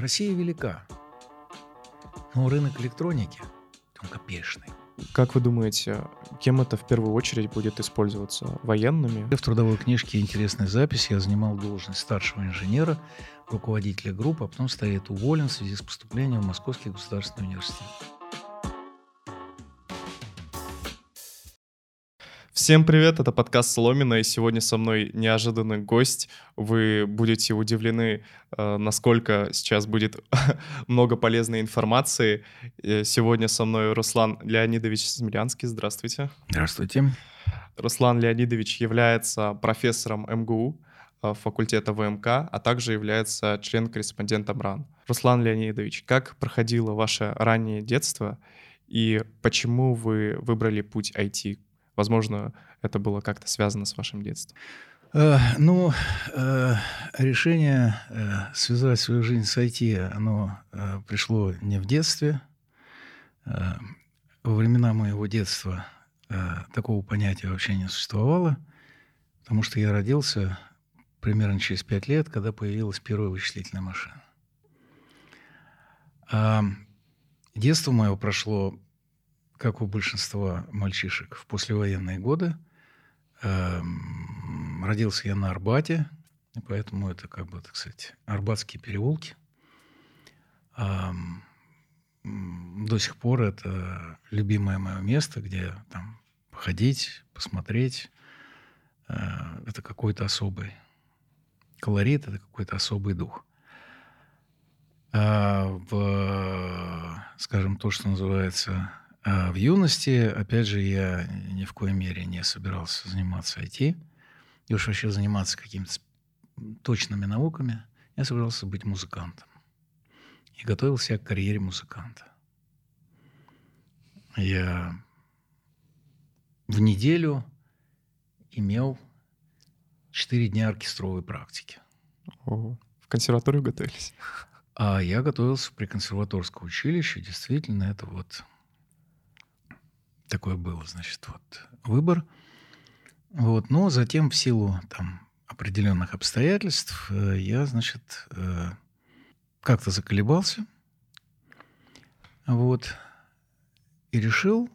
Россия велика, но рынок электроники, он копеечный. Как вы думаете, кем это в первую очередь будет использоваться? Военными? В трудовой книжке интересная запись. Я занимал должность старшего инженера, руководителя группы, а потом стоит уволен в связи с поступлением в Московский государственный университет. Всем привет, это подкаст Соломина, и сегодня со мной неожиданный гость. Вы будете удивлены, э, насколько сейчас будет много полезной информации. Э, сегодня со мной Руслан Леонидович Смирянский. Здравствуйте. Здравствуйте. Руслан Леонидович является профессором МГУ э, факультета ВМК, а также является член-корреспондентом РАН. Руслан Леонидович, как проходило ваше раннее детство и почему вы выбрали путь IT? Возможно, это было как-то связано с вашим детством. Э, ну, э, решение э, связать свою жизнь с IT, оно пришло не в детстве. Во времена моего детства такого понятия вообще не существовало, потому что я родился примерно через пять лет, когда появилась первая вычислительная машина. Детство мое прошло как у большинства мальчишек в послевоенные годы. Эм, родился я на Арбате, поэтому это, как бы, так сказать, Арбатские переулки. Эм, до сих пор это любимое мое место, где там походить, посмотреть. Э, это какой-то особый колорит, это какой-то особый дух. А в, скажем, то, что называется а в юности, опять же, я ни в коей мере не собирался заниматься IT. И уж вообще заниматься какими-то точными науками. Я собирался быть музыкантом. И готовил себя к карьере музыканта. Я в неделю имел 4 дня оркестровой практики. Ого. В консерваторию готовились? А я готовился при консерваторском училище. Действительно, это вот такое было, значит, вот выбор. Вот, но затем в силу там определенных обстоятельств э, я, значит, э, как-то заколебался, вот, и решил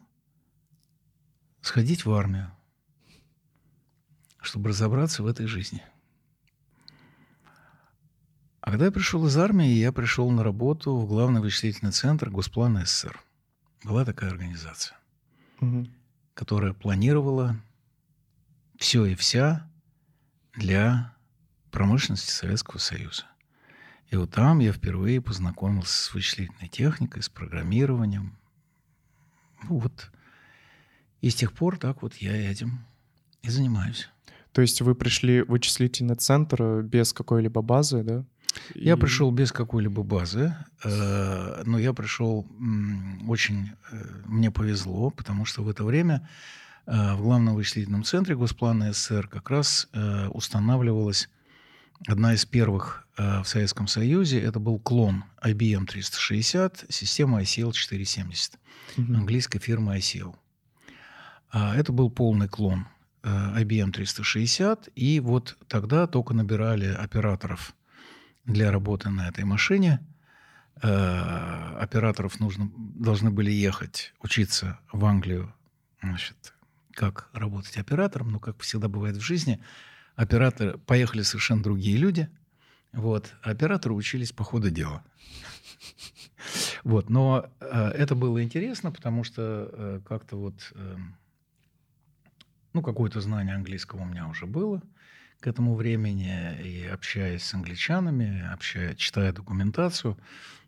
сходить в армию, чтобы разобраться в этой жизни. А когда я пришел из армии, я пришел на работу в главный вычислительный центр Госплана СССР. Была такая организация угу. которая планировала все и вся для промышленности Советского Союза. И вот там я впервые познакомился с вычислительной техникой, с программированием. Ну вот. И с тех пор так вот я этим и занимаюсь. То есть вы пришли в вычислительный центр без какой-либо базы, да? Я и... пришел без какой-либо базы, э, но я пришел очень... Э, мне повезло, потому что в это время э, в главном вычислительном центре Госплана СССР как раз устанавливалась одна из первых в Советском Союзе. Это был клон IBM 360, система ICL 470, угу. английской фирмы ICL. А это был полный клон IBM 360, и вот тогда только набирали операторов – для работы на этой машине. Э, операторов нужно, должны были ехать учиться в Англию, значит, как работать оператором, но, как всегда бывает в жизни, операторы поехали совершенно другие люди, вот, операторы учились по ходу дела. Вот, но э, это было интересно, потому что э, как-то вот, э, ну, какое-то знание английского у меня уже было – к этому времени, и общаясь с англичанами, общая, читая документацию,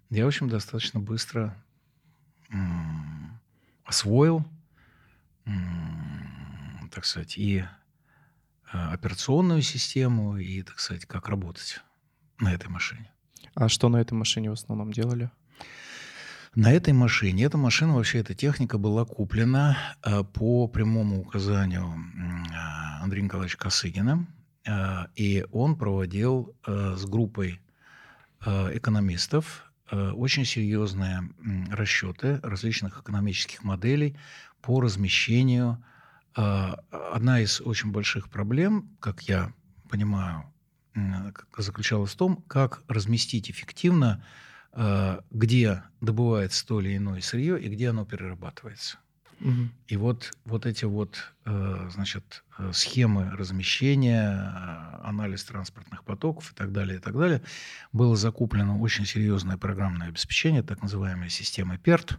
я, в общем, достаточно быстро м- освоил, м- так сказать, и а, операционную систему, и, так сказать, как работать на этой машине. А что на этой машине в основном делали? На этой машине, эта машина, вообще эта техника была куплена э, по прямому указанию э, Андрея Николаевича Косыгина, и он проводил э, с группой э, экономистов очень серьезные расчеты различных экономических моделей по размещению. Одна из очень больших проблем, как я понимаю, заключалась в том, как разместить эффективно э, где добывается то или иное сырье и где оно перерабатывается. И вот, вот эти вот, э, значит, э, схемы размещения, э, анализ транспортных потоков и так далее, и так далее, было закуплено очень серьезное программное обеспечение, так называемая система PERT.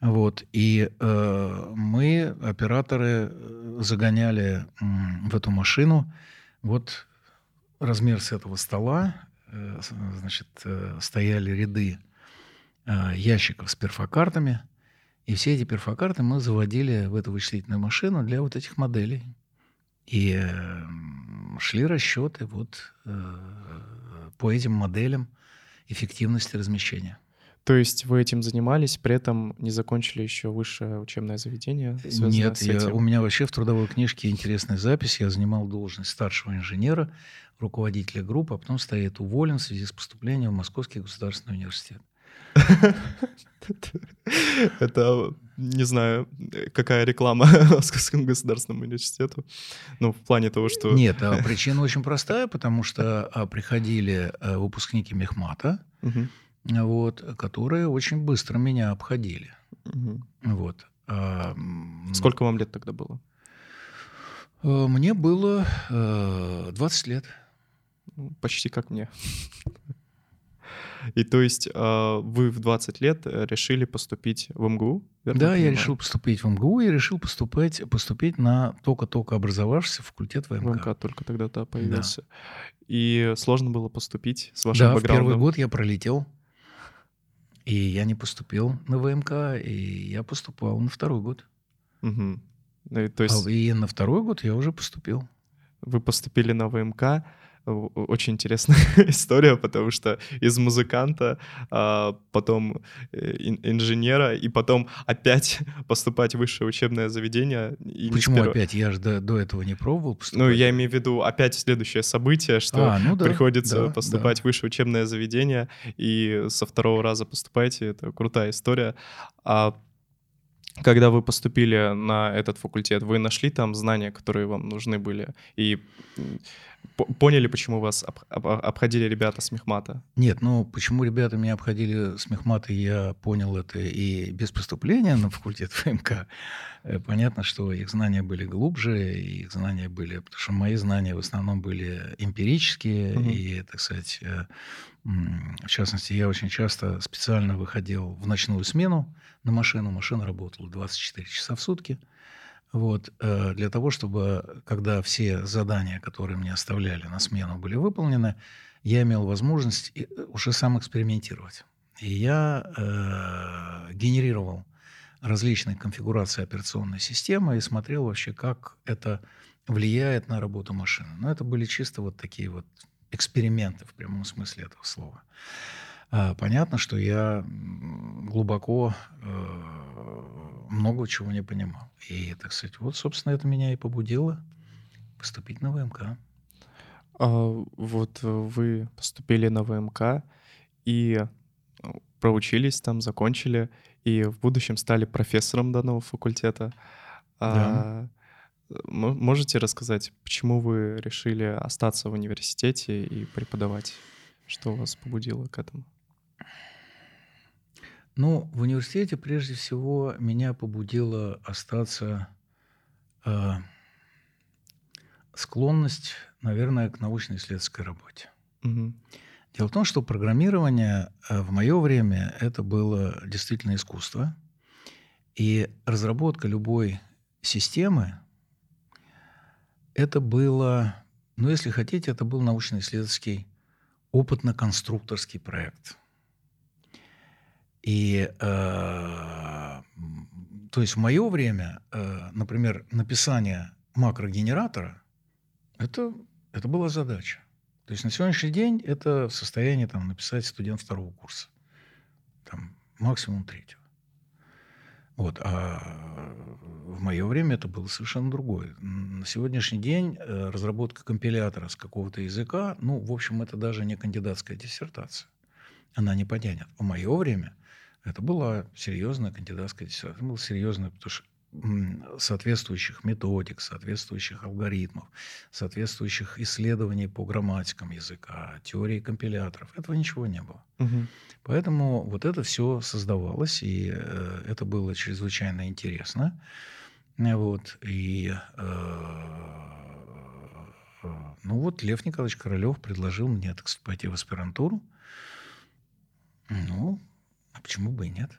Вот. И э, мы, операторы, загоняли в эту машину вот размер с этого стола, э, значит, э, стояли ряды э, ящиков с перфокартами, и все эти перфокарты мы заводили в эту вычислительную машину для вот этих моделей. И э, м, шли расчеты вот э, по этим моделям эффективности размещения. То есть вы этим занимались, при этом не закончили еще высшее учебное заведение? Нет, я- у меня вообще в трудовой книжке интересная запись. Я занимал должность старшего инженера, руководителя группы, а потом стоит уволен в связи с поступлением в Московский государственный университет. Это, не знаю, какая реклама Московскому государственному университету. Ну, в плане того, что... Нет, а причина очень простая, потому что а, приходили а, выпускники мехмата, вот, которые очень быстро меня обходили. Вот. А, Сколько вам лет тогда было? э, Мне было э, 20 лет. Ну, Почти как мне. И то есть а, вы в 20 лет э, решили поступить в МГУ? верно Да, я решил поступить в МГУ и решил поступать, поступить на только-только образовавшийся факультет ВМК. ВМК только тогда-то появился. И сложно было поступить с вашим Да, в бэкграундом? первый год я пролетел, и я не поступил на ВМК, и я поступал на второй год. Ну, и То есть А, и на второй год я уже поступил. вы поступили на ВМК. Очень интересная история, потому что из музыканта, а, потом э, ин- инженера, и потом опять поступать в высшее учебное заведение. и Почему опять? Я же до, до этого не пробовал поступать. Ну, я имею в виду опять следующее событие, что А, ну да, приходится да, поступать да. в высшее учебное заведение, и со второго раза поступаете. Это крутая история. А когда вы поступили на этот факультет, вы нашли там знания, которые вам нужны были, и поняли, почему вас об- об- обходили ребята с мехмата? Нет, ну почему ребята меня обходили с мехмата, я понял это и без поступления на факультет ФМК. Э, Понятно, что их знания были глубже, их знания были, потому что мои знания в основном были эмпирические, Мгм. и, так сказать, э, в частности, я очень часто специально выходил в ночную смену на машину, машина работала 24 часа в сутки, вот, э, для того, чтобы, когда все задания, которые мне оставляли на смену, были выполнены, я имел возможность э, уже сам экспериментировать. И я э, генерировал различные конфигурации операционной системы и смотрел вообще, как это влияет на работу машины. Но это были чисто вот такие вот эксперименты в прямом смысле этого слова. А, Понятно, что я глубоко э, много чего не понимал. И, так сказать, вот, собственно, это меня и побудило поступить на ВМК. А, вот э, вы поступили на ВМК и э, проучились там, закончили, и в будущем стали профессором данного факультета. А, мо- можете рассказать, почему вы решили остаться в университете и преподавать? Что вас побудило к этому? Ну, в университете прежде всего меня побудила остаться э, склонность, наверное, к научно-исследовательской работе. Мгм. Дело в том, что программирование э, в мое время это было действительно искусство. И разработка любой системы это было, ну, если хотите, это был научно-исследовательский опытно-конструкторский проект. И, э, то есть в мое время, э, например, написание макрогенератора, это, это была задача. То есть на сегодняшний день это в состоянии там, написать студент второго курса, там, максимум третьего. Вот, а в мое время это было совершенно другое. На сегодняшний день э, разработка компилятора с какого-то языка, ну, в общем, это даже не кандидатская диссертация. Она не потянет. В мое время это была серьезная кандидатская диссертация. Это было серьезно, потому что соответствующих методик, соответствующих алгоритмов, соответствующих исследований по грамматикам языка, теории компиляторов. Этого ничего не было. Угу. Поэтому вот это все создавалось, и э, это было чрезвычайно интересно. Вот, и э, ну вот Лев Николаевич Королев предложил мне, так сказать, пойти в аспирантуру. Ну, а почему бы и нет?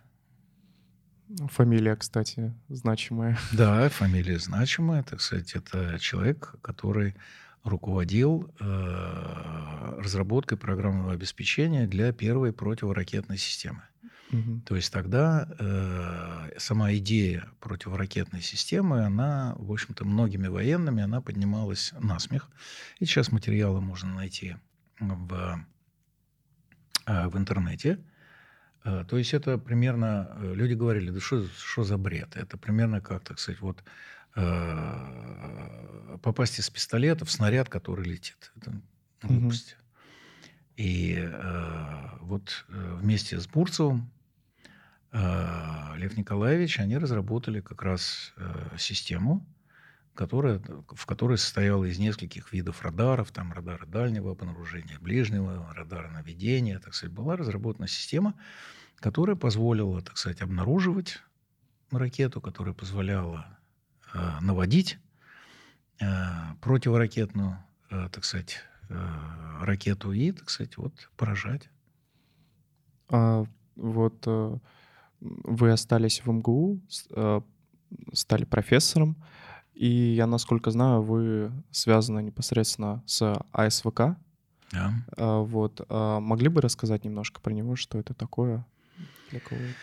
Фамилия, кстати, значимая. Да, фамилия значимая. Так сказать, это человек, который руководил э, разработкой программного обеспечения для первой противоракетной системы. Угу. То есть тогда э, сама идея противоракетной системы, она, в общем-то, многими военными, она поднималась на смех. И сейчас материалы можно найти в, э, в интернете. Э, то есть это примерно... Э, люди говорили, да что, что за бред? Это примерно как, так сказать, вот э, попасть из пистолета в снаряд, который летит. Это глупость. Угу. И э, вот вместе с Бурцевым э, Лев Николаевич, они разработали как раз э, систему, которая, в которой состояла из нескольких видов радаров, там радары дальнего обнаружения, ближнего, радара наведения, так сказать, была разработана система, которая позволила, так сказать, обнаруживать ракету, которая позволяла э, наводить э, противоракетную, э, так сказать, э, ракету и, так сказать, вот поражать. А вот э, вы остались в МГУ, э, стали профессором, и я, насколько знаю, вы связаны непосредственно с АСВК. Да. А, вот. А могли бы рассказать немножко про него, что это такое? Для кого это?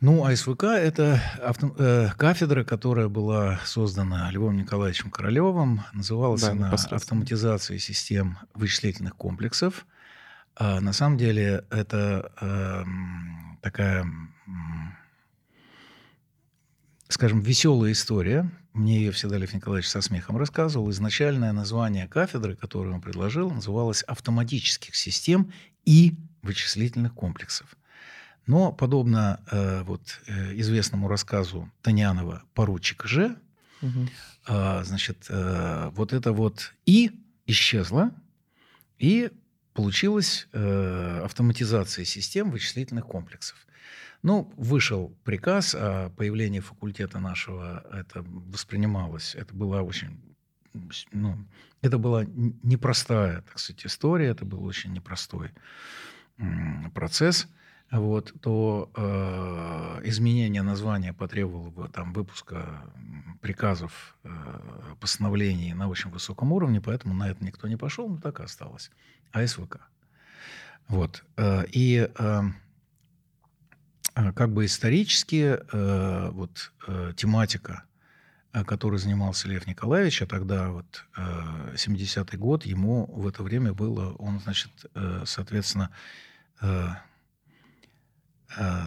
Ну, АСВК — это авто, э, кафедра, которая была создана Львом Николаевичем Королевым. Называлась да, она «Автоматизация систем вычислительных комплексов». А на самом деле это э, такая, скажем, веселая история. Мне ее всегда Лев Николаевич со смехом рассказывал. Изначальное название кафедры, которую он предложил, называлось «Автоматических систем и вычислительных комплексов». Но, подобно э, вот, э, известному рассказу Танянова «Поручик Ж», угу. э, значит, э, вот это вот «и» исчезло, и получилась э, автоматизация систем вычислительных комплексов. Ну, вышел приказ о появлении факультета нашего, это воспринималось, это была очень, ну, это была непростая, так сказать, история, это был очень непростой процесс – вот, то э, изменение названия потребовало бы там выпуска приказов, э, постановлений на очень высоком уровне, поэтому на это никто не пошел, но так и осталось. АСВК. Вот. Э, и э, как бы исторически э, вот э, тематика, э, которой занимался Лев Николаевич, а тогда вот э, 70-й год, ему в это время было, он, значит, э, соответственно, э,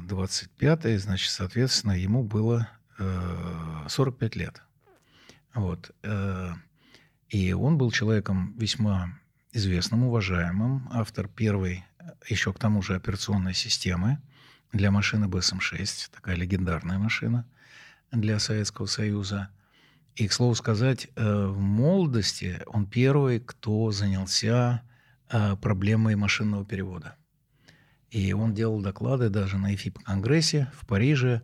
25 значит, соответственно, ему было 45 э, лет. Вот. Э, и он был человеком весьма известным, уважаемым, автор первой, еще к тому же, операционной системы для машины БСМ-6, такая легендарная машина для Советского Союза. И, к слову сказать, э, в молодости он первый, кто занялся проблемой машинного перевода. И он делал доклады даже на ЭФИП-конгрессе в Париже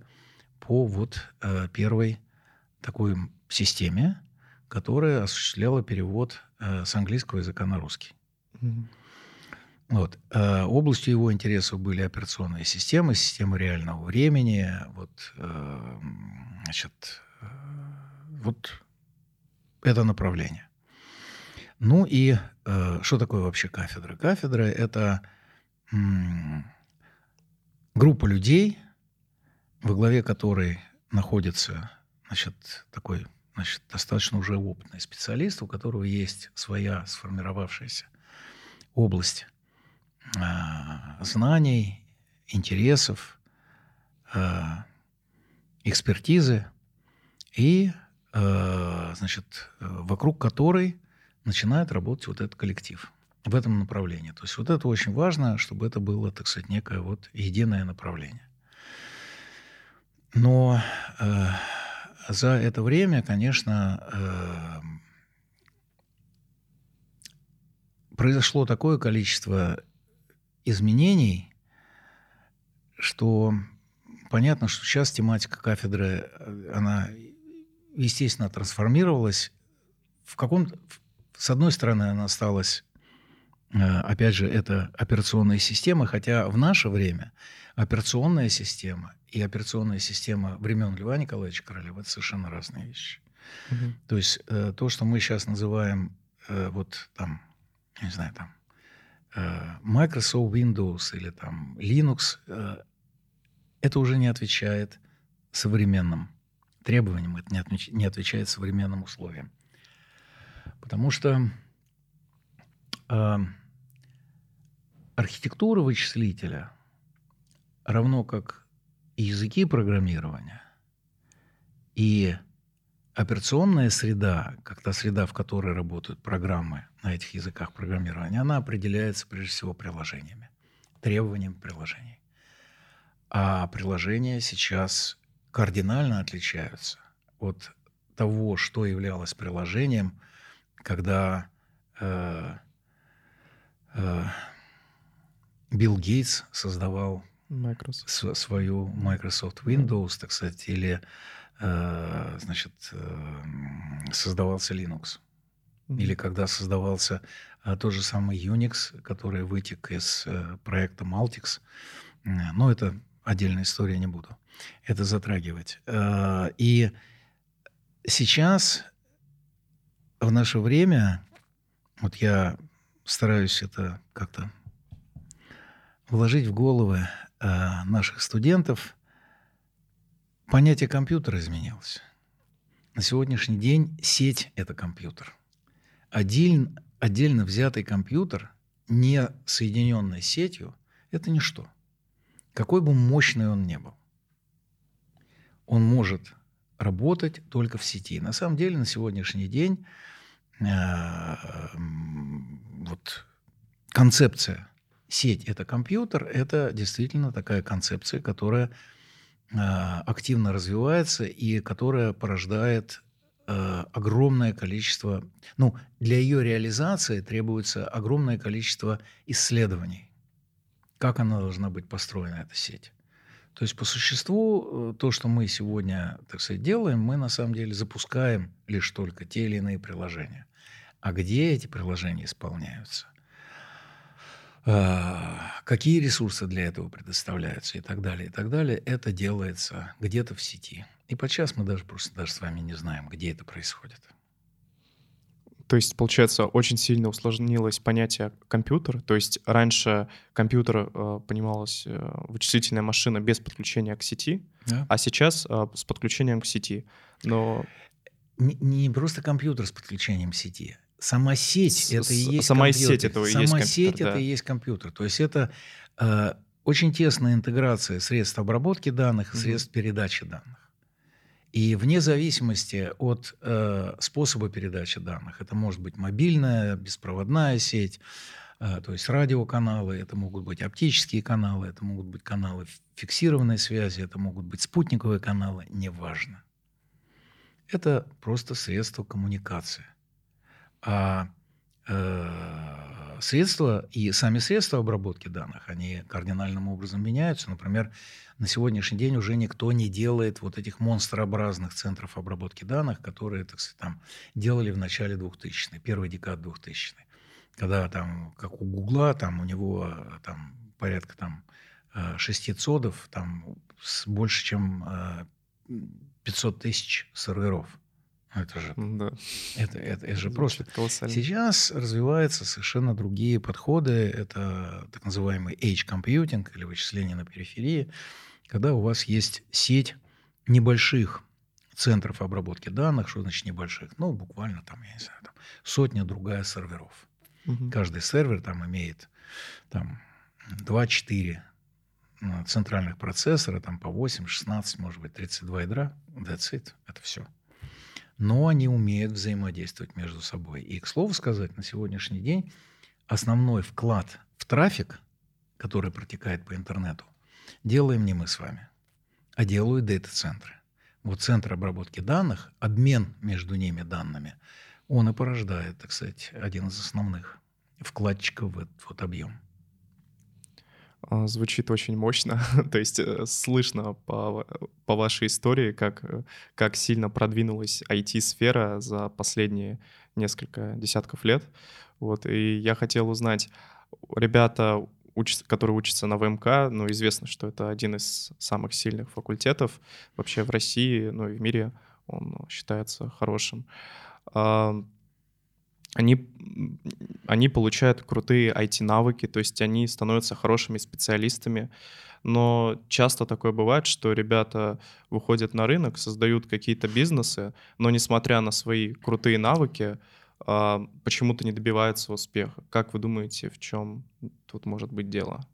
по вот э, первой такой системе, которая осуществляла перевод э, с английского языка на русский. Mm-hmm. Вот. Э, областью его интересов были операционные системы, системы реального времени, вот, э, значит, э, вот это направление. Ну и что такое вообще кафедра? Кафедра – это группа людей, во главе которой находится значит, такой значит, достаточно уже опытный специалист, у которого есть своя сформировавшаяся область знаний, интересов, экспертизы, и э, значит, вокруг которой начинает работать вот этот коллектив в этом направлении. То есть вот это очень важно, чтобы это было, так сказать, некое вот единое направление. Но э, за это время, конечно, э, произошло такое количество изменений, что понятно, что сейчас тематика кафедры, э, она, естественно, трансформировалась. В каком с одной стороны, она осталась, э, опять же, это операционная система, хотя в наше время операционная система и операционная система времен Льва Николаевича Королева – это совершенно разные вещи. Угу. То есть э, то, что мы сейчас называем вот там, не знаю, там Microsoft Windows или там Linux, это уже не отвечает современным требованиям, это не отвечает современным условиям. Потому что э, архитектура вычислителя, равно как языки программирования, и операционная среда, как та среда, в которой работают программы на этих языках программирования, она определяется прежде всего приложениями, требованиями приложений. А приложения сейчас кардинально отличаются от того, что являлось приложением, когда э, э, Билл Гейтс создавал Microsoft. С, свою Microsoft Windows, так сказать, или э, значит, э, создавался Linux. Mm-hmm. Или когда создавался э, тот же самый Unix, который вытек из э, проекта Maltix. Но это отдельная история, не буду это затрагивать. Э, и сейчас, в наше время, вот я стараюсь это как-то вложить в головы э, наших студентов, понятие компьютера изменилось. На сегодняшний день сеть – это компьютер. Один, отдельно взятый компьютер, не соединенный сетью, это ничто какой бы мощный он ни был, он может работать только в сети. На самом деле на сегодняшний день э, вот концепция сеть это компьютер, это действительно такая концепция, которая э, активно развивается и которая порождает э, огромное количество, ну, для ее реализации требуется огромное количество исследований как она должна быть построена, эта сеть. То есть по существу э, то, что мы сегодня, так сказать, делаем, мы на самом деле запускаем лишь только те или иные приложения. А где эти приложения исполняются? А, какие ресурсы для этого предоставляются и так далее, и так далее, это делается где-то в сети. И подчас мы даже просто даже с вами не знаем, где это происходит. То есть, получается, очень сильно усложнилось понятие компьютер. То есть раньше компьютер э, понималось э, вычислительная машина без подключения к сети, да. а сейчас э, с подключением к сети. Но не, не просто компьютер с подключением к сети. Сама сеть с, это и есть сама компьютер. сеть это и сама есть компьютер. сеть да. это и есть компьютер. То есть это э, очень тесная интеграция средств обработки данных и средств mm передачи данных. И вне зависимости от э, способа передачи данных, это может быть мобильная, беспроводная сеть, э, то есть радиоканалы, это могут быть оптические каналы, это могут быть каналы фиксированной связи, это могут быть спутниковые каналы, неважно. Это просто средство коммуникации. А средства и сами средства обработки данных, они кардинальным образом меняются. Например, на сегодняшний день уже никто не делает вот этих монстрообразных центров обработки данных, которые, так сказать, там делали в начале 2000-х, первой декады 2000-х. Когда там, как у Гугла, там у него там порядка там э, шести цодов, там больше, чем 500 э, тысяч серверов. Это же, да. это, это, это же просто. Колоссально. Сейчас развиваются совершенно другие подходы. Это так называемый edge computing или вычисление на периферии когда у вас есть сеть небольших центров обработки данных, что значит небольших? Ну, буквально там, я не знаю, там, сотня другая серверов. Угу. Каждый сервер там имеет там 2-4 ну, центральных процессора, там по 8, 16, может быть, 32 ядра. That's it. Это все. Но они умеют взаимодействовать между собой. И, к слову сказать, на сегодняшний день основной вклад в трафик, который протекает по интернету, делаем не мы с вами, а делают дата-центры. вот центр обработки данных, обмен между ними данными, он и порождает, так сказать, один из основных вкладчиков в этот вот объем. А, звучит очень мощно. То есть э, слышно по, по вашей истории, как, э, как сильно продвинулась IT-сфера за последние несколько десятков лет. Вот, и я хотел узнать, ребята, учатся, которые учатся на ВМК, ну, известно, что это один из самых сильных факультетов вообще в России, ну, и в мире он считается хорошим. Они, они получают крутые IT-навыки, то есть они становятся хорошими специалистами. Но часто такое бывает, что ребята выходят на рынок, создают какие-то бизнесы, но несмотря на свои крутые навыки, а, почему-то не добиваются успеха. Как вы думаете, в чем тут может быть дело?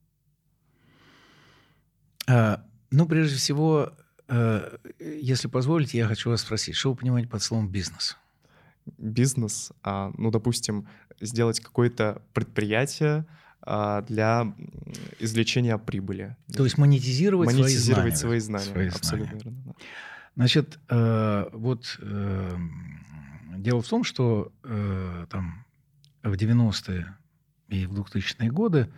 А, ну, прежде всего, э, если позволите, я хочу вас спросить, что вы понимаете под словом бизнес? Бизнес, а, ну, допустим, сделать какое-то предприятие а, для извлечения прибыли. То есть монетизировать, монетизировать свои знания. Свои знания. Абсолютно верно. Да. Значит, э, вот э, дело в том, что э, там в 90-е и в 2000-е годы,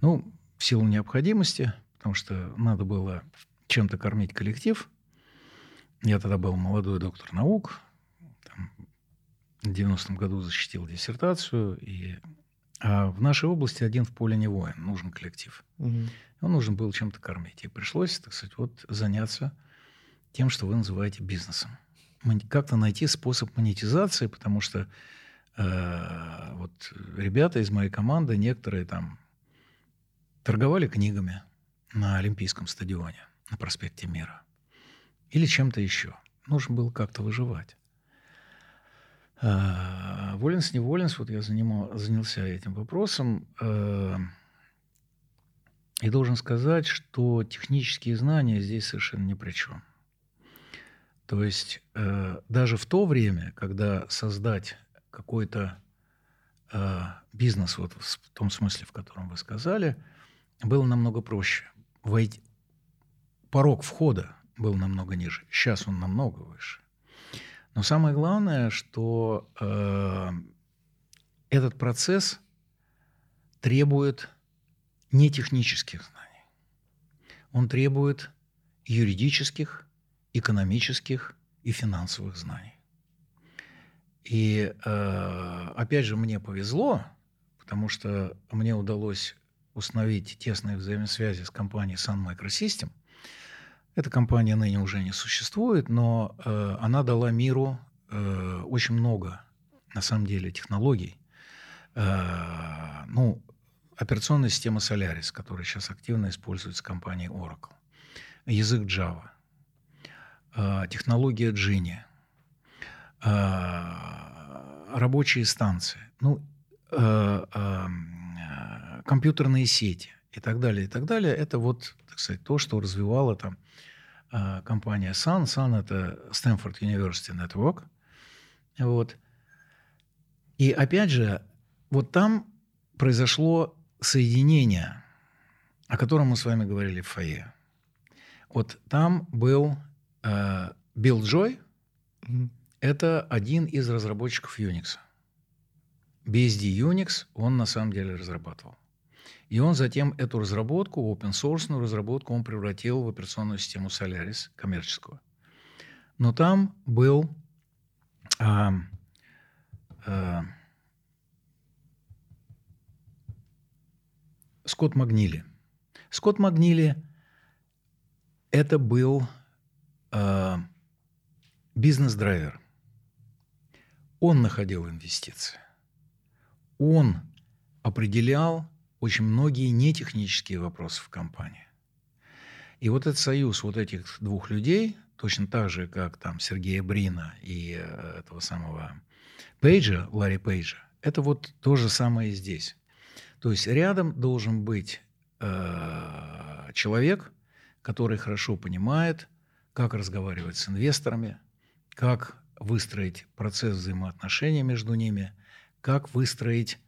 ну, в силу необходимости, потому что надо было чем-то кормить коллектив, я тогда был молодой доктор наук, в 90-м году защитил диссертацию, и а в нашей области один в поле не воин, нужен коллектив. Угу. Он нужен был чем-то кормить. И пришлось, так сказать, вот заняться тем, что вы называете бизнесом. Как-то найти способ монетизации, потому что э, вот ребята из моей команды, некоторые там торговали книгами на Олимпийском стадионе, на проспекте Мира. Или чем-то еще. Нужно было как-то выживать. А, Воленс, не Воленс, вот я занимал, занялся этим вопросом. А, и должен сказать, что технические знания здесь совершенно ни при чем. То есть а, даже в то время, когда создать какой-то бизнес, вот в том смысле, в котором вы сказали, было намного проще. Войти... Порог входа был намного ниже. Сейчас он намного выше. Но самое главное, что э, этот процесс требует не технических знаний. Он требует юридических, экономических и финансовых знаний. И э, опять же, мне повезло, потому что мне удалось установить тесные взаимосвязи с компанией Sun Microsystem, эта компания ныне уже не существует, но э, она дала миру э, очень много, на самом деле, технологий. Э, ну, операционная система Solaris, которая сейчас активно используется компанией Oracle. Язык Java. Э, технология Genie. Э, рабочие станции. Ну, э, э, компьютерные сети и так далее, и так далее. Это вот, так сказать, то, что развивало там а, компания Sun. Sun – это Stanford University Network. Вот. И опять же, вот там произошло соединение, о котором мы с вами говорили в фойе. Вот там был э, Билл Джой, mm-hmm. это один из разработчиков Unix. BSD Unix он на самом деле разрабатывал. И он затем эту разработку, open source разработку, он превратил в операционную систему Solaris коммерческую. Но там был а, а, Скотт Магнили. Скотт Магнили – это был а, бизнес-драйвер. Он находил инвестиции. Он определял очень многие нетехнические вопросы в компании. И вот этот союз вот этих двух людей, точно так же, как там Сергея Брина и э, этого самого Пейджа, Ларри Пейджа, это вот то же самое и здесь. То есть рядом должен быть э, человек, который хорошо понимает, как разговаривать с инвесторами, как выстроить процесс взаимоотношений между ними, как выстроить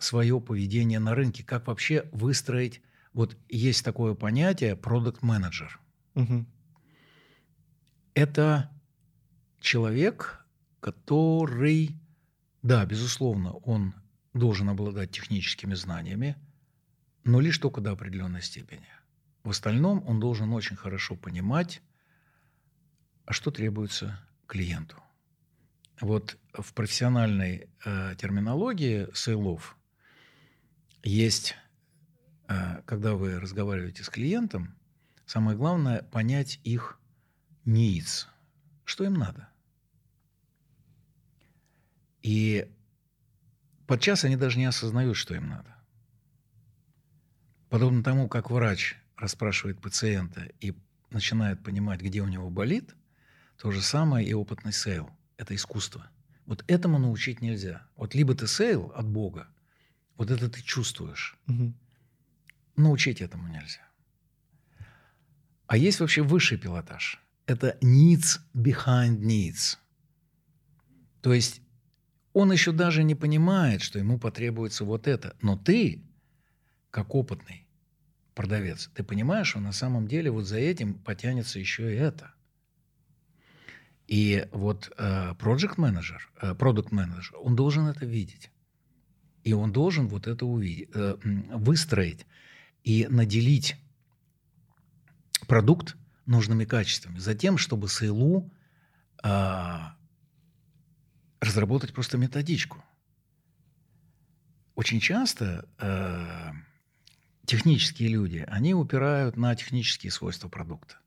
свое поведение на рынке, как вообще выстроить. Вот есть такое понятие продукт менеджер. Угу. это человек, который, да, безусловно, он должен обладать техническими знаниями, но лишь только до определенной степени. В остальном он должен очень хорошо понимать, а что требуется клиенту. Вот в профессиональной э, терминологии сейлов есть, э, когда вы разговариваете с клиентом, самое главное понять их needs, что им надо. И подчас они даже не осознают, что им надо. Подобно тому, как врач расспрашивает пациента и начинает понимать, где у него болит, то же самое и опытный sale. Это искусство. Вот этому научить нельзя. Вот либо ты sale от Бога, вот это ты чувствуешь. Угу. Научить этому нельзя. А есть вообще высший пилотаж. Это needs behind needs. То есть он еще даже не понимает, что ему потребуется вот это. Но ты, как опытный продавец, ты понимаешь, что на самом деле вот за этим потянется еще и это. И вот project менеджер, продукт менеджер, он должен это видеть. И он должен вот это увидеть, э, выстроить и наделить продукт нужными качествами. Затем, чтобы сейлу э, разработать просто методичку. Очень часто э, технические люди, они упирают на технические свойства продукта.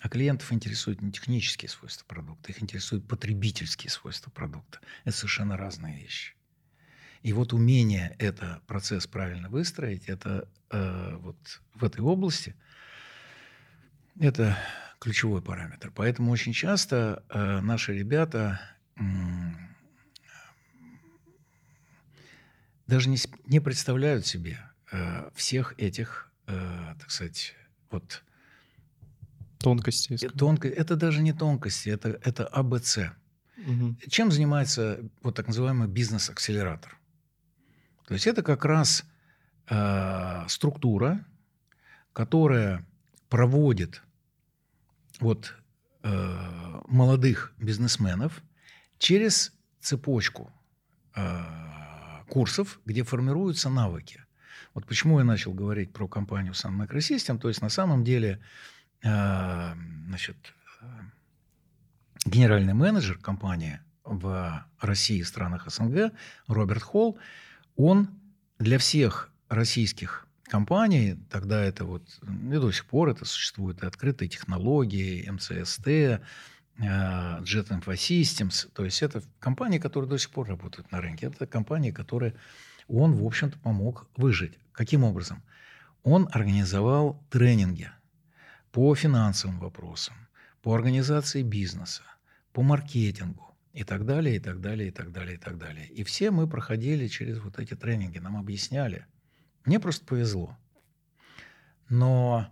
А клиентов интересуют не технические свойства продукта, их интересуют потребительские свойства продукта. Это совершенно разные вещи. И вот умение это процесс правильно выстроить, это э, вот в этой области, это ключевой параметр. Поэтому очень часто э, наши ребята э, даже не, не представляют себе э, всех этих, э, так сказать, вот Тонкости. Тонко... Это даже не тонкости, это, это АБЦ. Угу. Чем занимается вот так называемый бизнес-акселератор? То есть это как раз э, структура, которая проводит вот, э, молодых бизнесменов через цепочку э, курсов, где формируются навыки. Вот почему я начал говорить про компанию Sun Microsystem. То есть на самом деле Э, значит, э, генеральный менеджер компании в России и странах СНГ Роберт Холл, он для всех российских компаний, тогда это вот, и до сих пор это существует, и открытые технологии, МЦСТ, э, Jet Info Systems, то есть это компании, которые до сих пор работают на рынке. Это компании, которые он, в общем-то, помог выжить. Каким образом? Он организовал тренинги – по финансовым вопросам, по организации бизнеса, по маркетингу и так далее, и так далее, и так далее, и так далее. И все мы проходили через вот эти тренинги, нам объясняли. Мне просто повезло. Но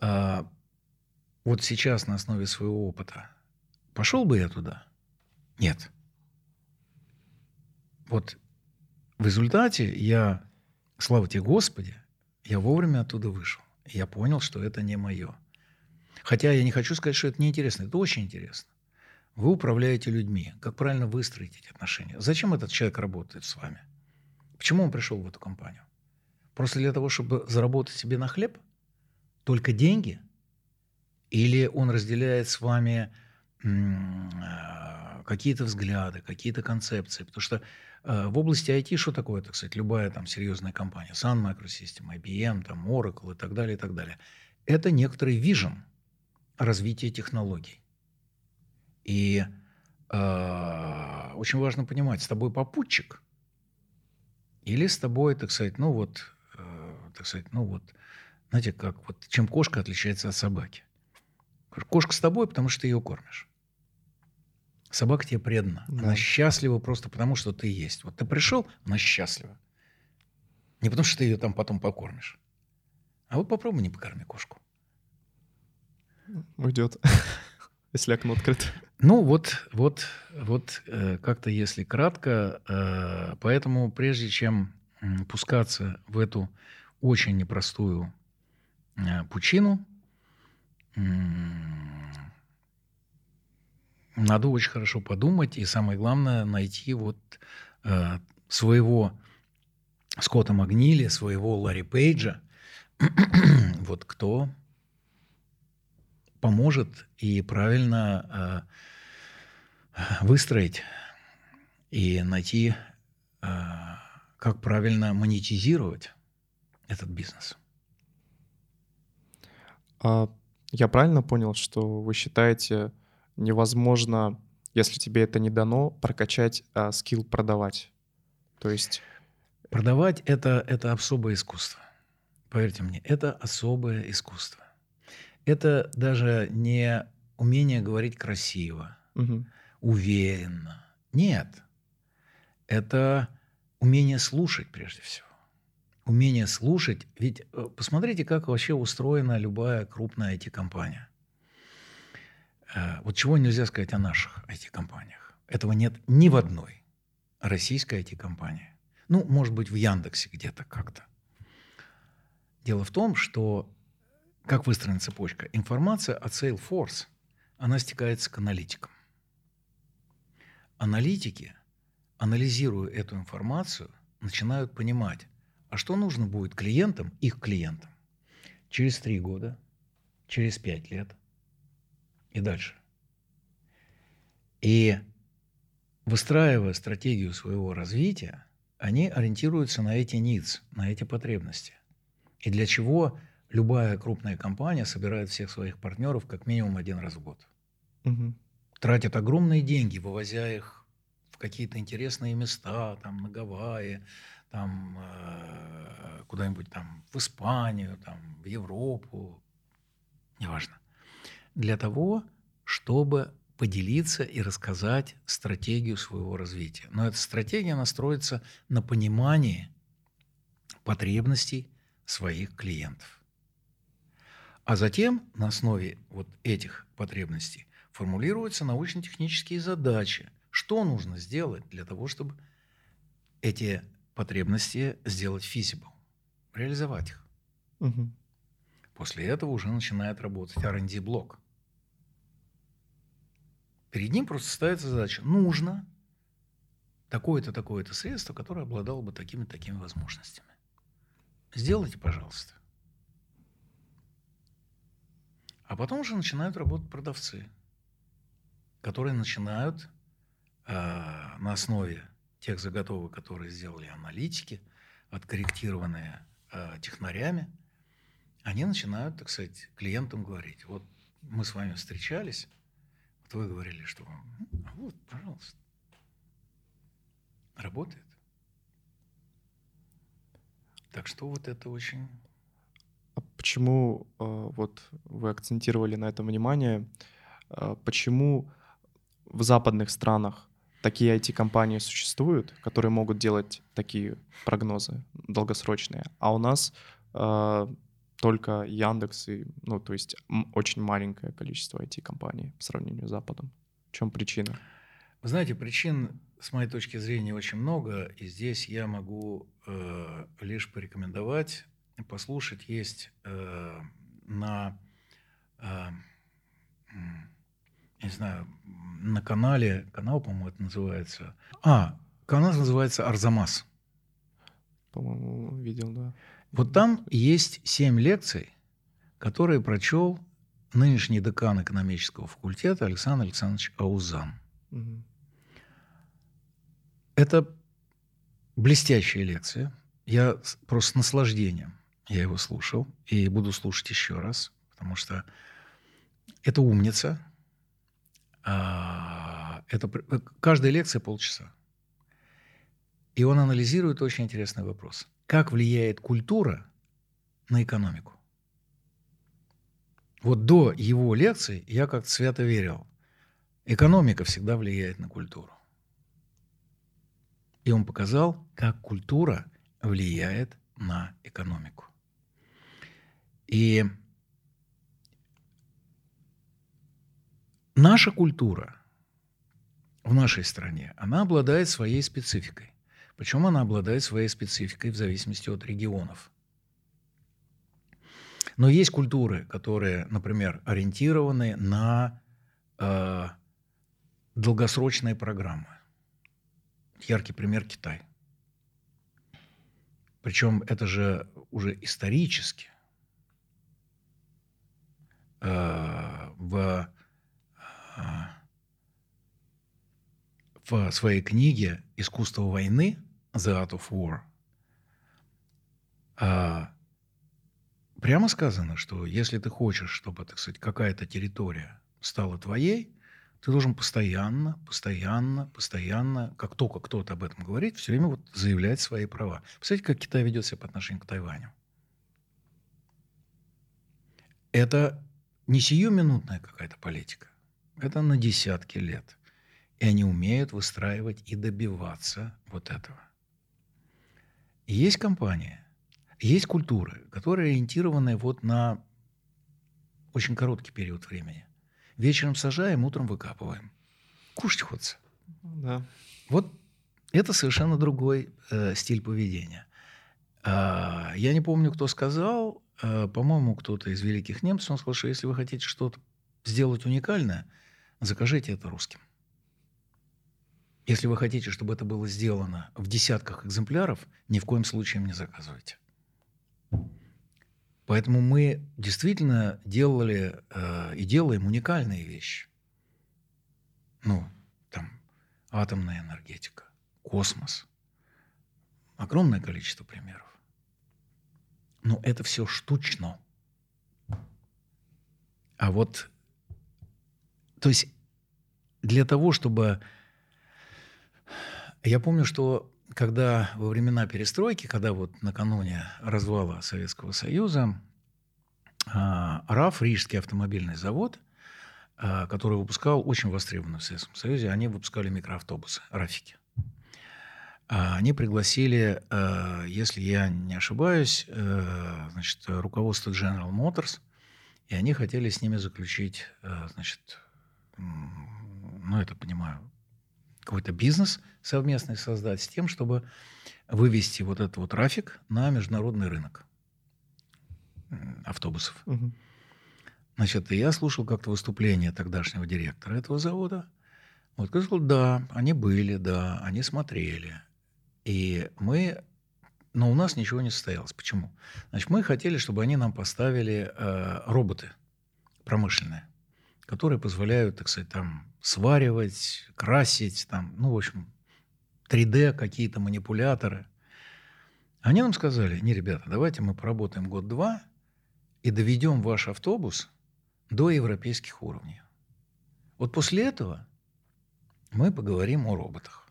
э, вот сейчас на основе своего опыта пошел бы я туда? Нет. Вот в результате я, слава тебе Господи, я вовремя оттуда вышел. Я понял, что это не мое. Хотя я не хочу сказать, что это неинтересно. Это очень интересно. Вы управляете людьми. Как правильно выстроить эти отношения? Зачем этот человек работает с вами? Почему он пришел в эту компанию? Просто для того, чтобы заработать себе на хлеб? Только деньги? Или он разделяет с вами а, какие-то взгляды, какие-то концепции? Потому что в области IT что такое, так сказать, любая там серьезная компания, Sun Microsystem, IBM, там, Oracle и так далее, и так далее. Это некоторый вижен развития технологий. И э, очень важно понимать, с тобой попутчик или с тобой, так сказать, ну вот, э, так сказать, ну вот, знаете, как вот, чем кошка отличается от собаки. Кошка с тобой, потому что ты ее кормишь. Собака тебе предана. Да. Она счастлива просто потому, что ты есть. Вот ты пришел, она счастлива. Не потому, что ты ее там потом покормишь. А вот попробуй не покорми кошку. Уйдет, если окно открыто. Ну вот, вот, вот э, как-то если кратко. Э, поэтому прежде чем пускаться в эту очень непростую э, пучину, надо очень хорошо подумать и самое главное найти вот э, своего Скотта Магнили, своего Ларри Пейджа, вот кто поможет и правильно э, выстроить и найти, э, как правильно монетизировать этот бизнес. А я правильно понял, что вы считаете невозможно, если тебе это не дано, прокачать а, скилл продавать? То есть... Продавать это, это особое искусство. Поверьте мне, это особое искусство. Это даже не умение говорить красиво, угу. уверенно. Нет. Это умение слушать прежде всего. Умение слушать. Ведь э, посмотрите, как вообще устроена любая крупная IT-компания. Э, вот чего нельзя сказать о наших IT-компаниях. Этого нет ни в одной российской IT-компании. Ну, может быть, в Яндексе где-то как-то. Дело в том, что как выстроена цепочка? Информация от Salesforce, она стекается к аналитикам. Аналитики, анализируя эту информацию, начинают понимать, а что нужно будет клиентам, их клиентам, через три года, через пять лет и дальше. И выстраивая стратегию своего развития, они ориентируются на эти needs, на эти потребности. И для чего любая крупная компания собирает всех своих партнеров как минимум один раз в год. Угу. Тратит огромные деньги, вывозя их в какие-то интересные места, там на Гавайи, там э, куда-нибудь там в Испанию, там в Европу, неважно. Для того, чтобы поделиться и рассказать стратегию своего развития. Но эта стратегия настроится на понимании потребностей своих клиентов. А затем на основе вот этих потребностей формулируются научно-технические задачи. Что нужно сделать для того, чтобы эти потребности сделать feasible, реализовать их. Угу. После этого уже начинает работать R&D блок. Перед ним просто ставится задача. Нужно такое-то, такое-то средство, которое обладало бы такими-такими возможностями. Сделайте, пожалуйста. А потом уже начинают работать продавцы, которые начинают э, на основе тех заготовок, которые сделали аналитики, откорректированные э, технарями, они начинают, так сказать, клиентам говорить, вот мы с вами встречались, вот вы говорили, что а вот, пожалуйста, работает. Так что вот это очень а почему э, вот вы акцентировали на этом внимание? Э, почему в западных странах такие IT-компании существуют, которые могут делать такие прогнозы долгосрочные, а у нас только Яндекс и, ну, то есть очень маленькое количество IT-компаний по сравнению с Западом. В чем причина? Вы знаете, причин, с моей точки зрения, очень много, и здесь я могу э, лишь порекомендовать послушать есть э, на, э, не знаю, на канале, канал, по-моему, это называется. А, канал называется Арзамас. По-моему, видел, да. Вот там есть семь лекций, которые прочел нынешний декан экономического факультета Александр Александрович Аузан. Угу. Это блестящая лекция. Я просто с наслаждением я его слушал и буду слушать еще раз, потому что это умница. А, это, каждая лекция полчаса. И он анализирует очень интересный вопрос. Как влияет культура на экономику? Вот до его лекции я как-то свято верил. Экономика всегда влияет на культуру. И он показал, как культура влияет на экономику. И наша культура в нашей стране, она обладает своей спецификой. Причем она обладает своей спецификой в зависимости от регионов. Но есть культуры, которые, например, ориентированы на э, долгосрочные программы. Яркий пример Китай. Причем это же уже исторически э, в, э, в своей книге «Искусство войны» «The Art of War» э, прямо сказано, что если ты хочешь, чтобы, так сказать, какая-то территория стала твоей, ты должен постоянно, постоянно, постоянно, как только кто-то об этом говорит, все время вот заявлять свои права. Посмотрите, как Китай ведет себя по отношению к Тайваню. Это не сиюминутная какая-то политика. Это на десятки лет. И они умеют выстраивать и добиваться вот этого. Есть компании, есть культуры, которые ориентированы вот на очень короткий период времени. Вечером сажаем, утром выкапываем. Кушать хочется. Да. Вот это совершенно другой э, стиль поведения. А, я не помню, кто сказал, а, по-моему, кто-то из великих немцев, он сказал, что если вы хотите что-то сделать уникальное, закажите это русским. Если вы хотите, чтобы это было сделано в десятках экземпляров, ни в коем случае не заказывайте. Поэтому мы действительно делали э, и делаем уникальные вещи. Ну, там, атомная энергетика, космос. Огромное количество примеров. Но это все штучно. А вот, то есть для того, чтобы... Я помню, что когда во времена перестройки, когда вот накануне развала Советского Союза, а, РАФ, Рижский автомобильный завод, а, который выпускал очень востребованный в Советском Союзе, они выпускали микроавтобусы, рафики. А, они пригласили, если я не ошибаюсь, значит, руководство General Motors, и они хотели с ними заключить, значит, ну, это понимаю, какой-то бизнес совместный создать с тем, чтобы вывести вот этот вот трафик на международный рынок автобусов. Угу. Значит, я слушал как-то выступление тогдашнего директора этого завода. Вот сказал, да, они были, да, они смотрели. И мы... Но у нас ничего не состоялось. Почему? Значит, мы хотели, чтобы они нам поставили э, роботы промышленные, которые позволяют, так сказать, там сваривать, красить, там, ну, в общем, 3D какие-то манипуляторы. Они нам сказали, не, ребята, давайте мы поработаем год-два и доведем ваш автобус до европейских уровней. Вот после этого мы поговорим о роботах.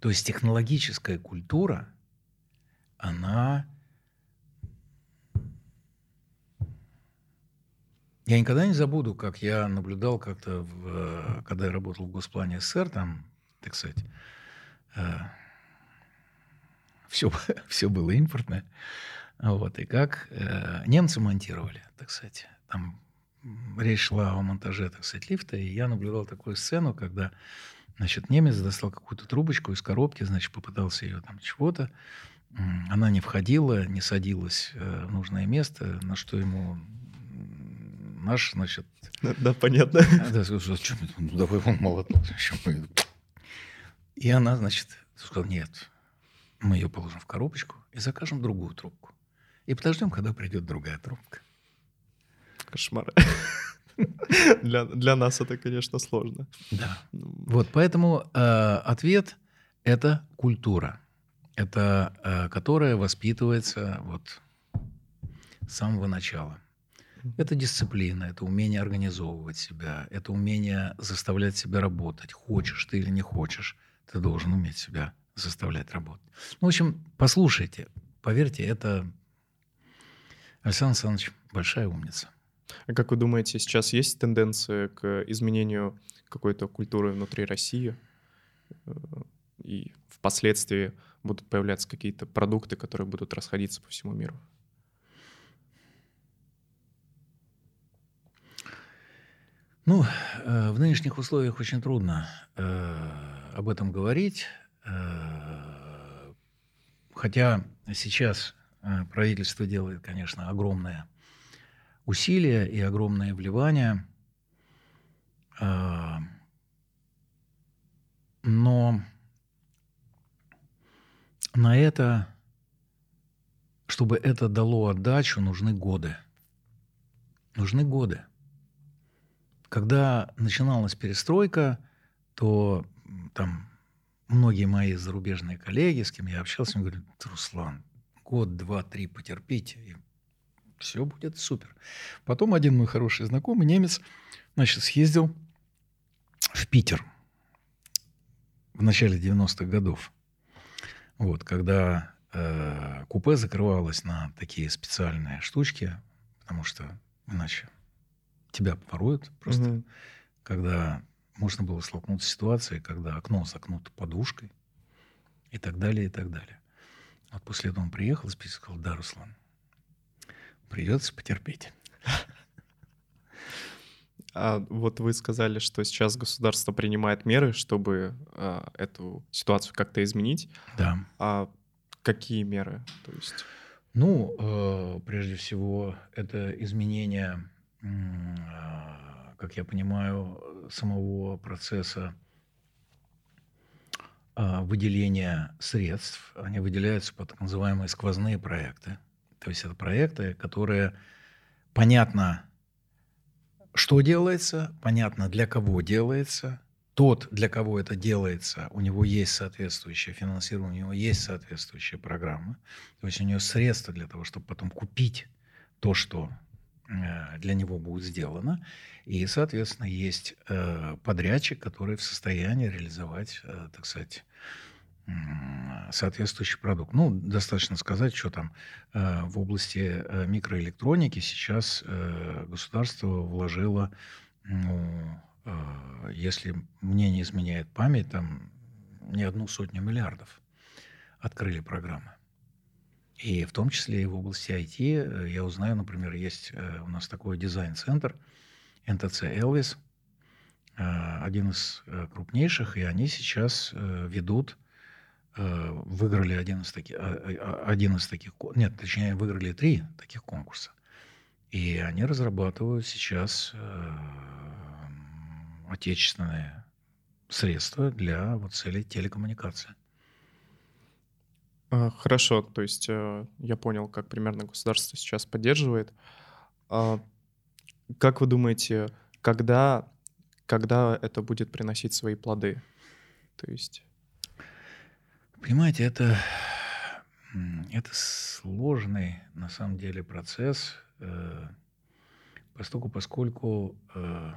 То есть технологическая культура, она Я никогда не забуду, как я наблюдал как-то, в, когда я работал в Госплане СССР, там, так сказать, все, все было импортное. Вот, и как э, немцы монтировали, так сказать. Там речь шла о монтаже, так сказать, лифта, и я наблюдал такую сцену, когда, значит, немец достал какую-то трубочку из коробки, значит, попытался ее там чего-то, она не входила, не садилась э, в нужное место, на что ему наш, значит... Да, да понятно. Да, сказал, что, ну, давай он молоток. И она, значит, сказала, нет, мы ее положим в коробочку и закажем другую трубку. И подождем, когда придет другая трубка. Кошмар. Для, для нас это, конечно, сложно. Да. Ну, вот, поэтому э, ответ — это культура. Это э, которая воспитывается вот с самого начала. Это дисциплина, это умение организовывать себя, это умение заставлять себя работать. Хочешь ты или не хочешь, ты должен уметь себя заставлять работать. Ну, в общем, послушайте, поверьте, это Александр Александрович большая умница. А как вы думаете, сейчас есть тенденция к изменению какой-то культуры внутри России? Э, и впоследствии будут появляться какие-то продукты, которые будут расходиться по всему миру? Ну, э, в нынешних условиях очень трудно э, об этом говорить. Э, хотя сейчас э, правительство делает, конечно, огромное усилия и огромное вливание. Э, Но на это, чтобы это дало отдачу, нужны годы. Нужны годы. Когда начиналась перестройка, то там многие мои зарубежные коллеги, с кем я общался, говорят, Руслан, год, два, три потерпите, и все будет супер. Потом один мой хороший знакомый, немец, значит, съездил в Питер в начале 90-х годов. Вот, когда э, купе закрывалось на такие специальные штучки, потому что иначе тебя воруют просто. Угу. Когда можно было столкнуться с ситуацией, когда окно закнуто подушкой и так далее, и так далее. Вот после этого он приехал и сказал, да, Руслан, придется потерпеть. А вот вы сказали, что сейчас государство принимает меры, чтобы а, эту ситуацию как-то изменить. Да. А какие меры? То есть... Ну, э, прежде всего, это изменение, э, как я понимаю, самого процесса э, выделения средств. Они выделяются под так называемые сквозные проекты. То есть это проекты, которые понятно что делается, понятно, для кого делается. Тот, для кого это делается, у него есть соответствующее финансирование, у него есть соответствующая программа. То есть у него средства для того, чтобы потом купить то, что э, для него будет сделано. И, соответственно, есть э, подрядчик, который в состоянии реализовать, э, так сказать, соответствующий продукт. Ну, достаточно сказать, что там э, в области э, микроэлектроники сейчас э, государство вложило, ну, э, если мне не изменяет память, там не одну сотню миллиардов открыли программы. И в том числе и в области IT. Э, я узнаю, например, есть э, у нас такой дизайн-центр НТЦ «Элвис», э, один из крупнейших, и они сейчас ведут выиграли один из таких, а, один из таких, нет, точнее, выиграли три таких конкурса. И они разрабатывают сейчас отечественные средства для вот целей телекоммуникации. А, хорошо, то есть э, я понял, как примерно государство сейчас поддерживает. Как вы думаете, когда, когда это будет приносить свои плоды? То есть Понимаете, это, это сложный на самом деле процесс, э, поскольку, поскольку э,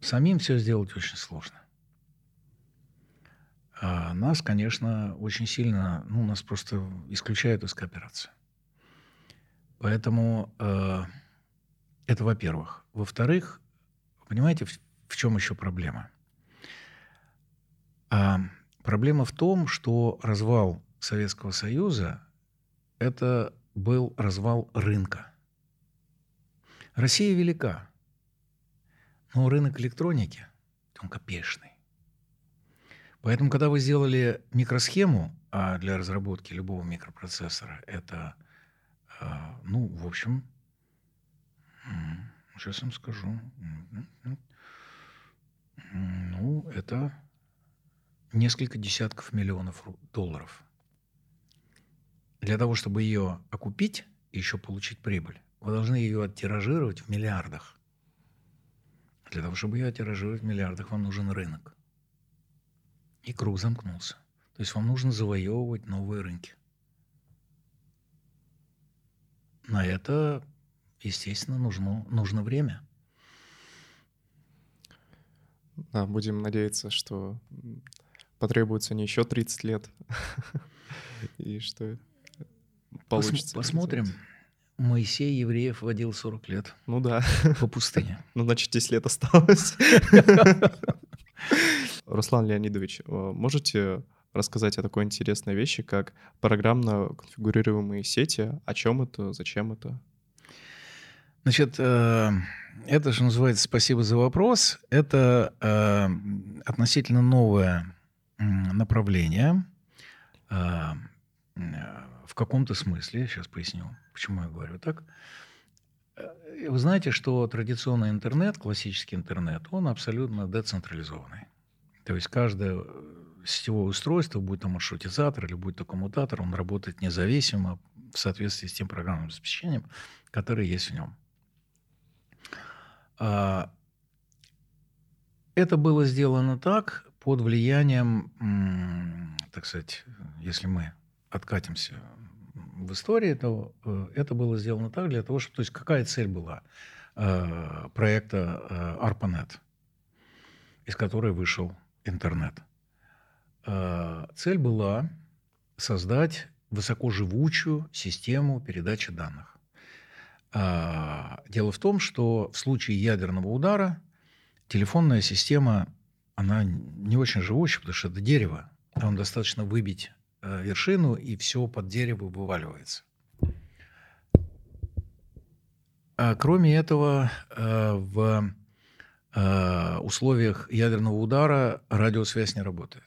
самим все сделать очень сложно. А нас, конечно, очень сильно, ну, нас просто исключают из кооперации. Поэтому э, это во-первых. Во-вторых, понимаете, в, в чем еще проблема? А, Проблема в том, что развал Советского Союза – это был развал рынка. Россия велика, но рынок электроники, он копеечный. Поэтому, когда вы сделали микросхему, а для разработки любого микропроцессора это, а, ну, в общем, сейчас вам скажу, ну, это несколько десятков миллионов долларов. Для того, чтобы ее окупить и еще получить прибыль, вы должны ее оттиражировать в миллиардах. Для того, чтобы ее оттиражировать в миллиардах, вам нужен рынок. И круг замкнулся. То есть вам нужно завоевывать новые рынки. На это, естественно, нужно, нужно время. Да, будем надеяться, что потребуется не еще 30 лет, и что получится. Посмотрим. Моисей евреев водил 40 лет. Ну да. По пустыне. Ну, значит, 10 лет осталось. Руслан Леонидович, э, можете рассказать о такой интересной вещи, как программно конфигурируемые сети? О чем это? Зачем это? Значит, э, это же называется «Спасибо за вопрос». Это э, относительно новая направление в каком-то смысле, сейчас поясню, почему я говорю так. Вы знаете, что традиционный интернет, классический интернет, он абсолютно децентрализованный. То есть каждое сетевое устройство, будь то маршрутизатор или будь то коммутатор, он работает независимо в соответствии с тем программным обеспечением, которое есть в нем. А, это было сделано так, под влиянием, так сказать, если мы откатимся в истории, то э, это было сделано так для того, чтобы... То есть какая цель была э, проекта э, ARPANET, из которой вышел интернет? Цель была создать высокоживучую систему передачи данных. Дело в том, что в случае ядерного удара телефонная система, она не очень живучая, потому что это дерево. Там достаточно выбить Э, вершину, и все под дерево вываливается. А кроме этого, э, в э, условиях ядерного удара радиосвязь не работает.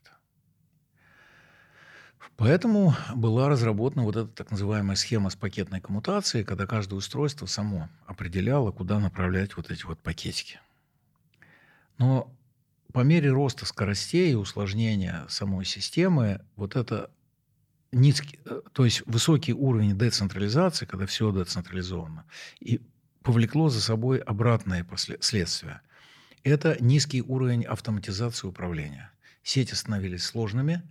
Поэтому была разработана вот эта так называемая схема с пакетной коммутацией, когда каждое устройство само определяло, куда направлять вот эти вот пакетики. Но по мере роста скоростей и усложнения самой системы, вот это низкий, э, то есть высокий уровень децентрализации, когда все децентрализовано, и повлекло за собой обратные последствия. Это низкий уровень автоматизации управления. Сети становились сложными,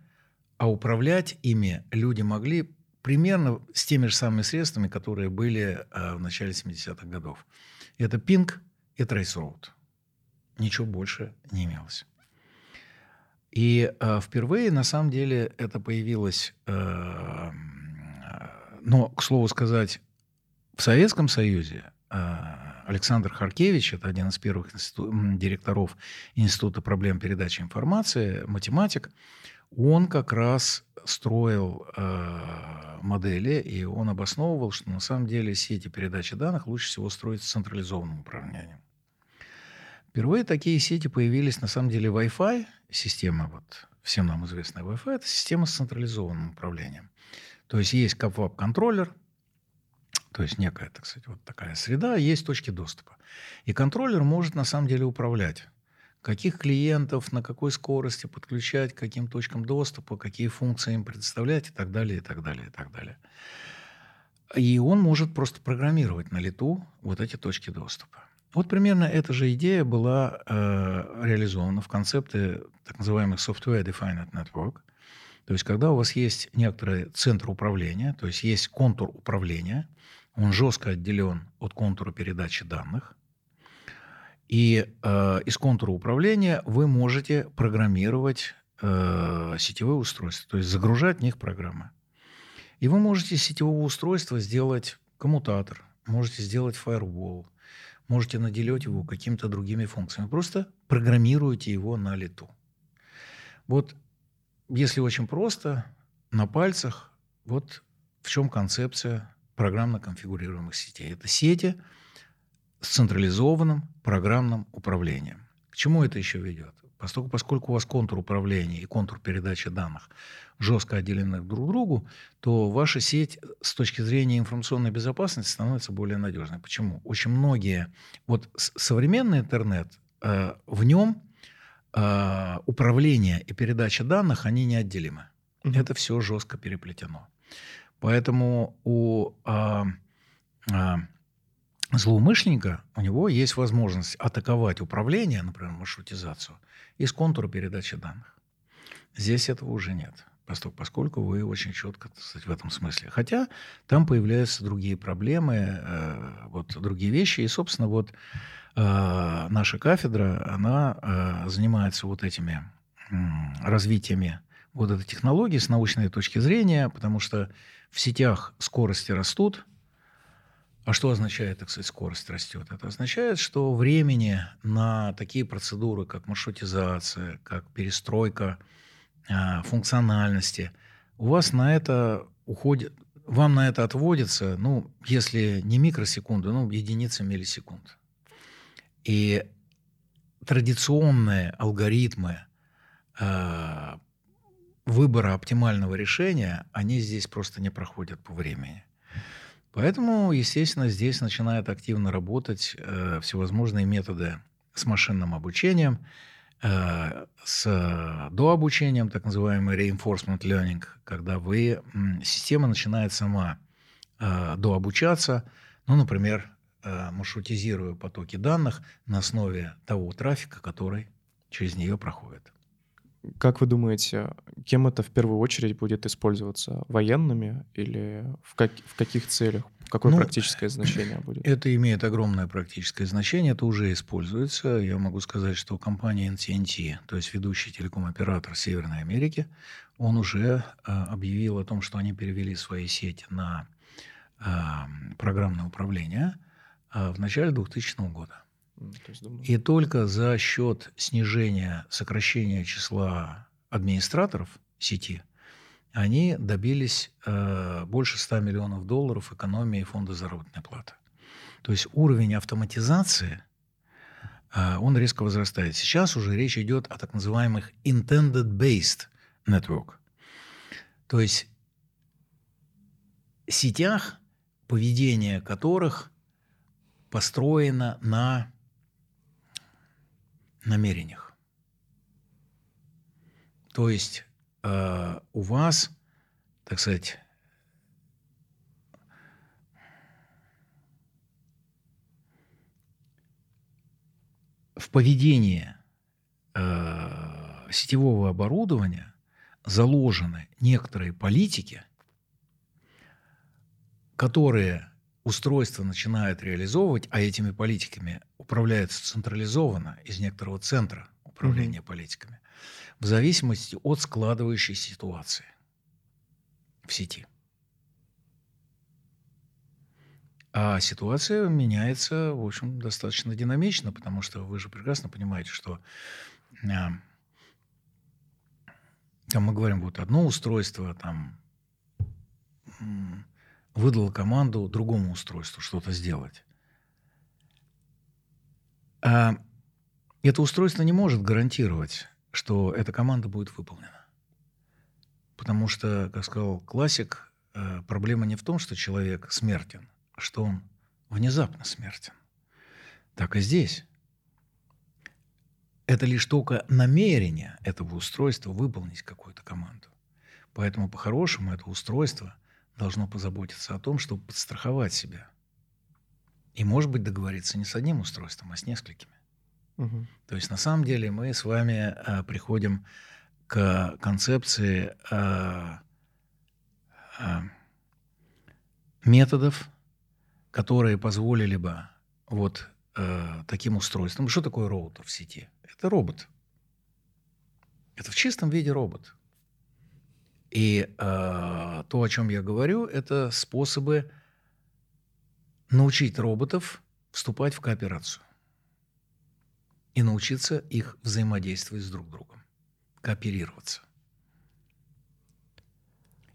а управлять ими люди могли примерно с теми же самыми средствами, которые были э, в начале 70-х годов. Это ping и traceroute. Ничего больше не имелось. И э, впервые, на самом деле, это появилось, э, но, к слову сказать, в Советском Союзе э, Александр Харкевич, это один из первых институ- директоров Института проблем передачи информации, математик, он как раз строил э, модели, и он обосновывал, что на самом деле сети передачи данных лучше всего строить с централизованным управлением. Впервые такие сети появились, на самом деле, Wi-Fi, система, вот всем нам известная Wi-Fi, это система с централизованным управлением. То есть есть CAPWAP-контроллер, то есть некая, так сказать, вот такая среда, есть точки доступа. И контроллер может на самом деле управлять каких клиентов, на какой скорости подключать, к каким точкам доступа, какие функции им предоставлять и так далее, и так далее, и так далее. И он может просто программировать на лету вот эти точки доступа. Вот примерно эта же идея была э, реализована в концепте так называемых Software Defined Network. То есть, когда у вас есть некоторый центр управления, то есть есть контур управления, он жестко отделен от контура передачи данных, и э, из контура управления вы можете программировать э, сетевые устройства, то есть загружать в них программы. И вы можете из сетевого устройства сделать коммутатор, можете сделать firewall – можете наделить его какими-то другими функциями. Просто программируете его на лету. Вот если очень просто, на пальцах, вот в чем концепция программно конфигурируемых сетей. Это сети с централизованным программным управлением. К чему это еще ведет? Поскольку, поскольку у вас контур управления и контур передачи данных жестко отделены друг к другу, то ваша сеть с точки зрения информационной безопасности становится более надежной. Почему? Очень многие... Вот современный интернет, э, в нем э, управление и передача данных, они неотделимы. Mm-hmm. Это все жестко переплетено. Поэтому у... Э, э, злоумышленника, у него есть возможность атаковать управление, например, маршрутизацию, из контура передачи данных. Здесь этого уже нет, поскольку вы очень четко сказать, в этом смысле. Хотя там появляются другие проблемы, э, вот другие вещи. И, собственно, вот э, наша кафедра, она э, занимается вот этими развитиями вот этой технологии с научной точки зрения, потому что в сетях скорости растут, а что означает, так сказать, скорость растет? Это означает, что времени на такие процедуры, как маршрутизация, как перестройка э, функциональности, у вас на это уходит, вам на это отводится, ну, если не микросекунды, ну, единицы миллисекунд. И традиционные алгоритмы э, выбора оптимального решения, они здесь просто не проходят по времени. Поэтому, естественно, здесь начинают активно работать э, всевозможные методы с машинным обучением. э, с дообучением, так называемый reinforcement learning, когда вы, система начинает сама э, дообучаться, ну, например, э, маршрутизируя потоки данных на основе того трафика, который через нее проходит. Как вы думаете, кем это в первую очередь будет использоваться? Военными или в, как, в каких целях? Какое ну, практическое значение будет? Это имеет огромное практическое значение, это уже используется. Я могу сказать, что компания NTNT, то есть ведущий телеком-оператор Северной Америки, он уже э, объявил о том, что они перевели свои сети на э, программное управление э, в начале 2000 года. Есть, думаю... И только за счет снижения, сокращения числа администраторов сети – они добились э, больше 100 миллионов долларов экономии фонда заработной платы. То есть уровень автоматизации, э, он резко возрастает. Сейчас уже речь идет о так называемых intended-based network. То есть сетях, поведение которых построено на намерениях. То есть э, у вас, так сказать, в поведении э, сетевого оборудования заложены некоторые политики, которые устройство начинает реализовывать, а этими политиками управляются централизованно из некоторого центра управления mm-hmm. политиками в зависимости от складывающейся ситуации в сети. А ситуация меняется, в общем, достаточно динамично, потому что вы же прекрасно понимаете, что а, там мы говорим, вот одно устройство там выдало команду другому устройству что-то сделать. А это устройство не может гарантировать что эта команда будет выполнена. Потому что, как сказал классик, э, проблема не в том, что человек смертен, а что он внезапно смертен. Так и здесь. Это лишь только намерение этого устройства выполнить какую-то команду. Поэтому, по-хорошему, это устройство должно позаботиться о том, чтобы подстраховать себя. И, может быть, договориться не с одним устройством, а с несколькими. Угу. То есть на самом деле мы с вами а, приходим к концепции а, а, методов, которые позволили бы вот а, таким устройством. Что такое роутер в сети? Это робот. Это в чистом виде робот. И э, то, о чем я говорю, это способы научить роботов вступать в кооперацию и научиться их взаимодействовать с друг другом, кооперироваться.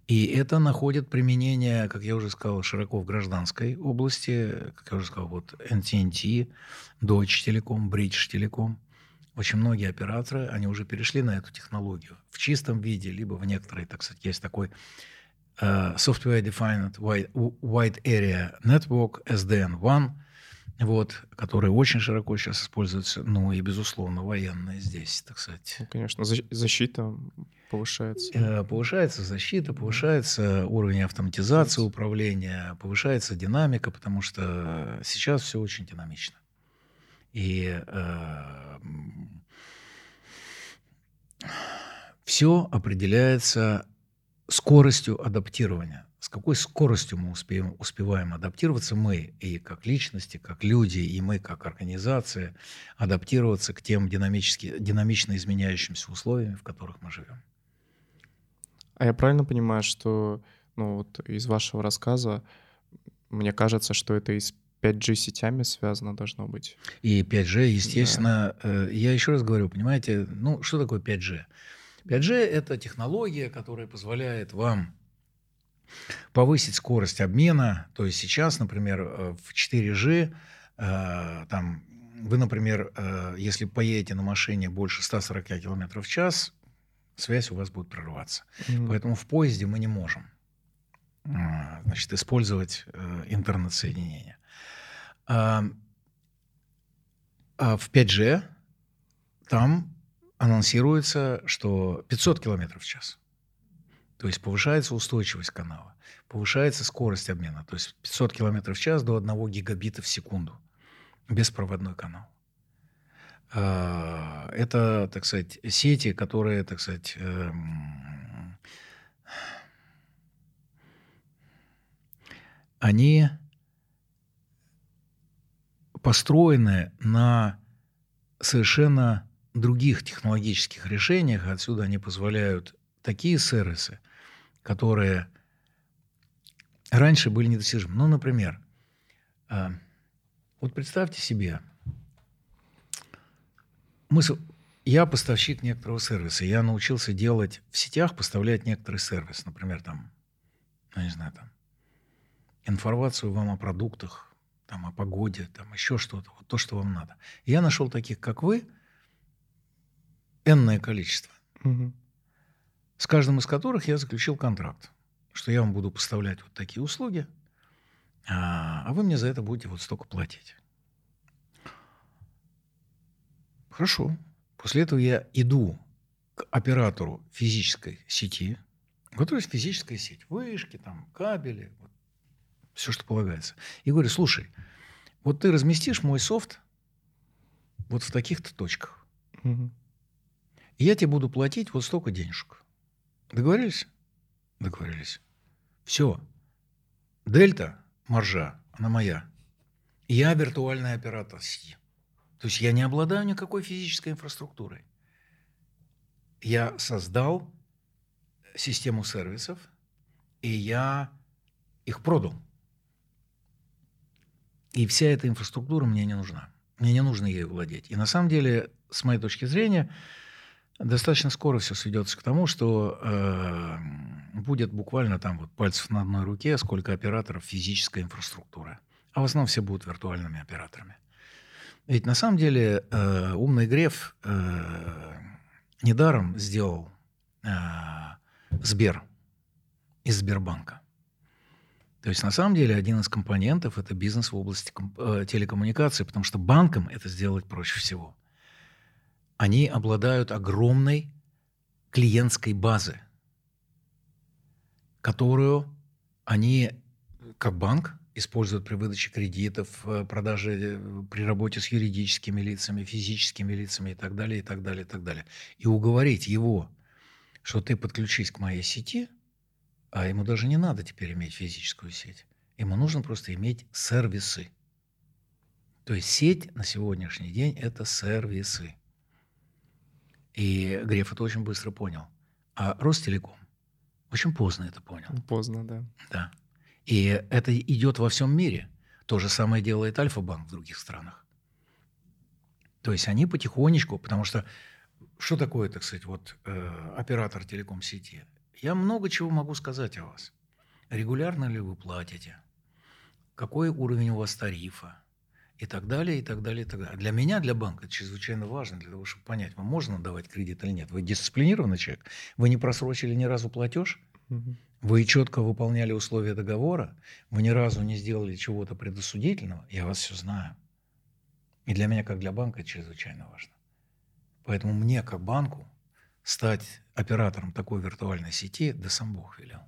И это находит применение, как я уже сказал, широко в гражданской области, как я уже сказал, вот NTNT, Deutsche Telekom, British Telecom. Очень многие операторы, они уже перешли на эту технологию в чистом виде, либо в некоторой, так сказать, есть такой uh, Software Defined Wide, Wide Area Network, SDN-1, вот, которые очень широко сейчас используются, ну и, безусловно, военные здесь, так сказать. Ну, конечно, защита повышается. Э, повышается защита, повышается уровень автоматизации управления, повышается динамика, потому что сейчас все очень динамично. И э, все определяется скоростью адаптирования с какой скоростью мы успеем, успеваем адаптироваться, мы и как личности, как люди, и мы как организация, адаптироваться к тем динамически, динамично изменяющимся условиям, в которых мы живем. А я правильно понимаю, что ну, вот из вашего рассказа мне кажется, что это и с 5G сетями связано должно быть. И 5G, естественно, да. Э, я еще раз говорю, понимаете, ну что такое 5G? 5G это технология, которая позволяет вам повысить скорость обмена. То есть сейчас, например, э, в 4G э, там вы, например, э, если поедете на машине больше 140 км в час, связь у вас будет прерываться. Mm-hmm. Поэтому в поезде мы не можем значит, использовать интернет-соединение. А, а в 5G там анонсируется, что 500 километров в час. То есть повышается устойчивость канала, повышается скорость обмена. То есть 500 километров в час до 1 гигабита в секунду. Беспроводной канал. А, это, так сказать, сети, которые, так сказать, эм, они построены на совершенно других технологических решениях. Отсюда они позволяют такие сервисы, которые раньше были недостижимы. Ну, например, а, вот представьте себе, мы, я поставщик некоторого сервиса. Я научился делать в сетях, поставлять некоторый сервис. Например, там, ну, не знаю, там, информацию вам о продуктах, там, о погоде, там, еще что-то, вот то, что вам надо. Я нашел таких, как вы, энное количество, угу. с каждым из которых я заключил контракт, что я вам буду поставлять вот такие услуги, а, а вы мне за это будете вот столько платить. Хорошо. После этого я иду к оператору физической сети, у которой есть физическая сеть, вышки, там, кабели, вот, все, что полагается. И говорю, слушай, вот ты разместишь мой софт вот в таких-то точках. Угу. Я тебе буду платить вот столько денежек. Договорились? Договорились. Все. Дельта, маржа, она моя. Я виртуальный оператор сети. То есть я не обладаю никакой физической инфраструктурой. Я создал систему сервисов, и я их продал. И вся эта инфраструктура мне не нужна. Мне не нужно ею владеть. И на самом деле, с моей точки зрения, достаточно скоро все сведется к тому, что э, будет буквально там вот пальцев на одной руке, сколько операторов физической инфраструктуры. А в основном все будут виртуальными операторами. Ведь на самом деле э, умный Греф э, недаром сделал э, Сбер из Сбербанка. То есть на самом деле один из компонентов это бизнес в области э, телекоммуникации, потому что банкам это сделать проще всего. Они обладают огромной клиентской базы, которую они как банк используют при выдаче кредитов, э, продаже, э, при работе с юридическими лицами, физическими лицами и так далее, и так далее, и так далее. И уговорить его, что ты подключись к моей сети, а ему даже не надо теперь иметь физическую сеть. Ему нужно просто иметь сервисы. То есть сеть на сегодняшний день – это сервисы. И Греф это очень быстро понял. А Ростелеком очень поздно это понял. Поздно, да. Да. И это идет во всем мире. То же самое делает Альфа-банк в других странах. То есть они потихонечку, потому что что такое, так сказать, вот э, оператор телеком-сети? Я много чего могу сказать о вас. Регулярно ли вы платите? Какой уровень у вас тарифа? И так далее, и так далее, и так далее. Для меня, для банка, это чрезвычайно важно, для того, чтобы понять, вам можно давать кредит или нет. Вы дисциплинированный человек? Вы не просрочили ни разу платеж? Угу. Вы четко выполняли условия договора, вы ни разу не сделали чего-то предосудительного, я вас все знаю. И для меня, как для банка, это чрезвычайно важно. Поэтому мне, как банку, стать оператором такой виртуальной сети, да сам Бог велел.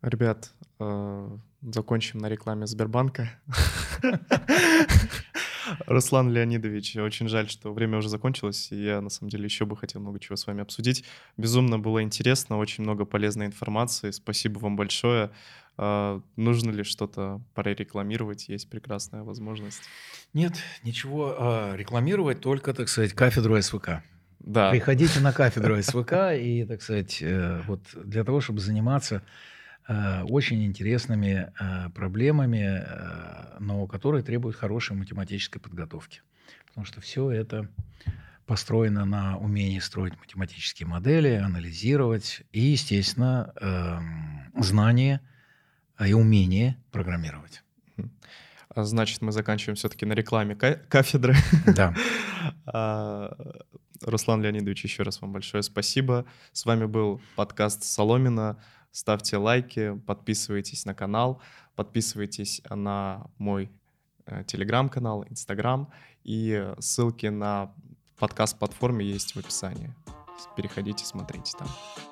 Ребят, э, закончим на рекламе Сбербанка. Руслан Леонидович, очень жаль, что время уже закончилось, и я, на самом деле, еще бы хотел много чего с вами обсудить. Безумно было интересно, очень много полезной информации. Спасибо вам большое. А, нужно ли что-то прорекламировать? Есть прекрасная возможность. Нет, ничего а, рекламировать, только, так сказать, кафедру СВК. Да. Приходите на кафедру СВК и, так сказать, э, вот для того, чтобы заниматься очень интересными э, проблемами, э, но которые требуют хорошей математической подготовки. Потому что все это построено на умении строить математические модели, анализировать и, естественно, эм, знание и умение программировать. А значит, мы заканчиваем все-таки на рекламе кафедры. Да. А, Руслан Леонидович, еще раз вам большое спасибо. С вами был подкаст Соломина ставьте лайки, подписывайтесь на канал, подписывайтесь на мой э, телеграм-канал, инстаграм и ссылки на подкаст-платформе есть в описании. Переходите, смотрите там.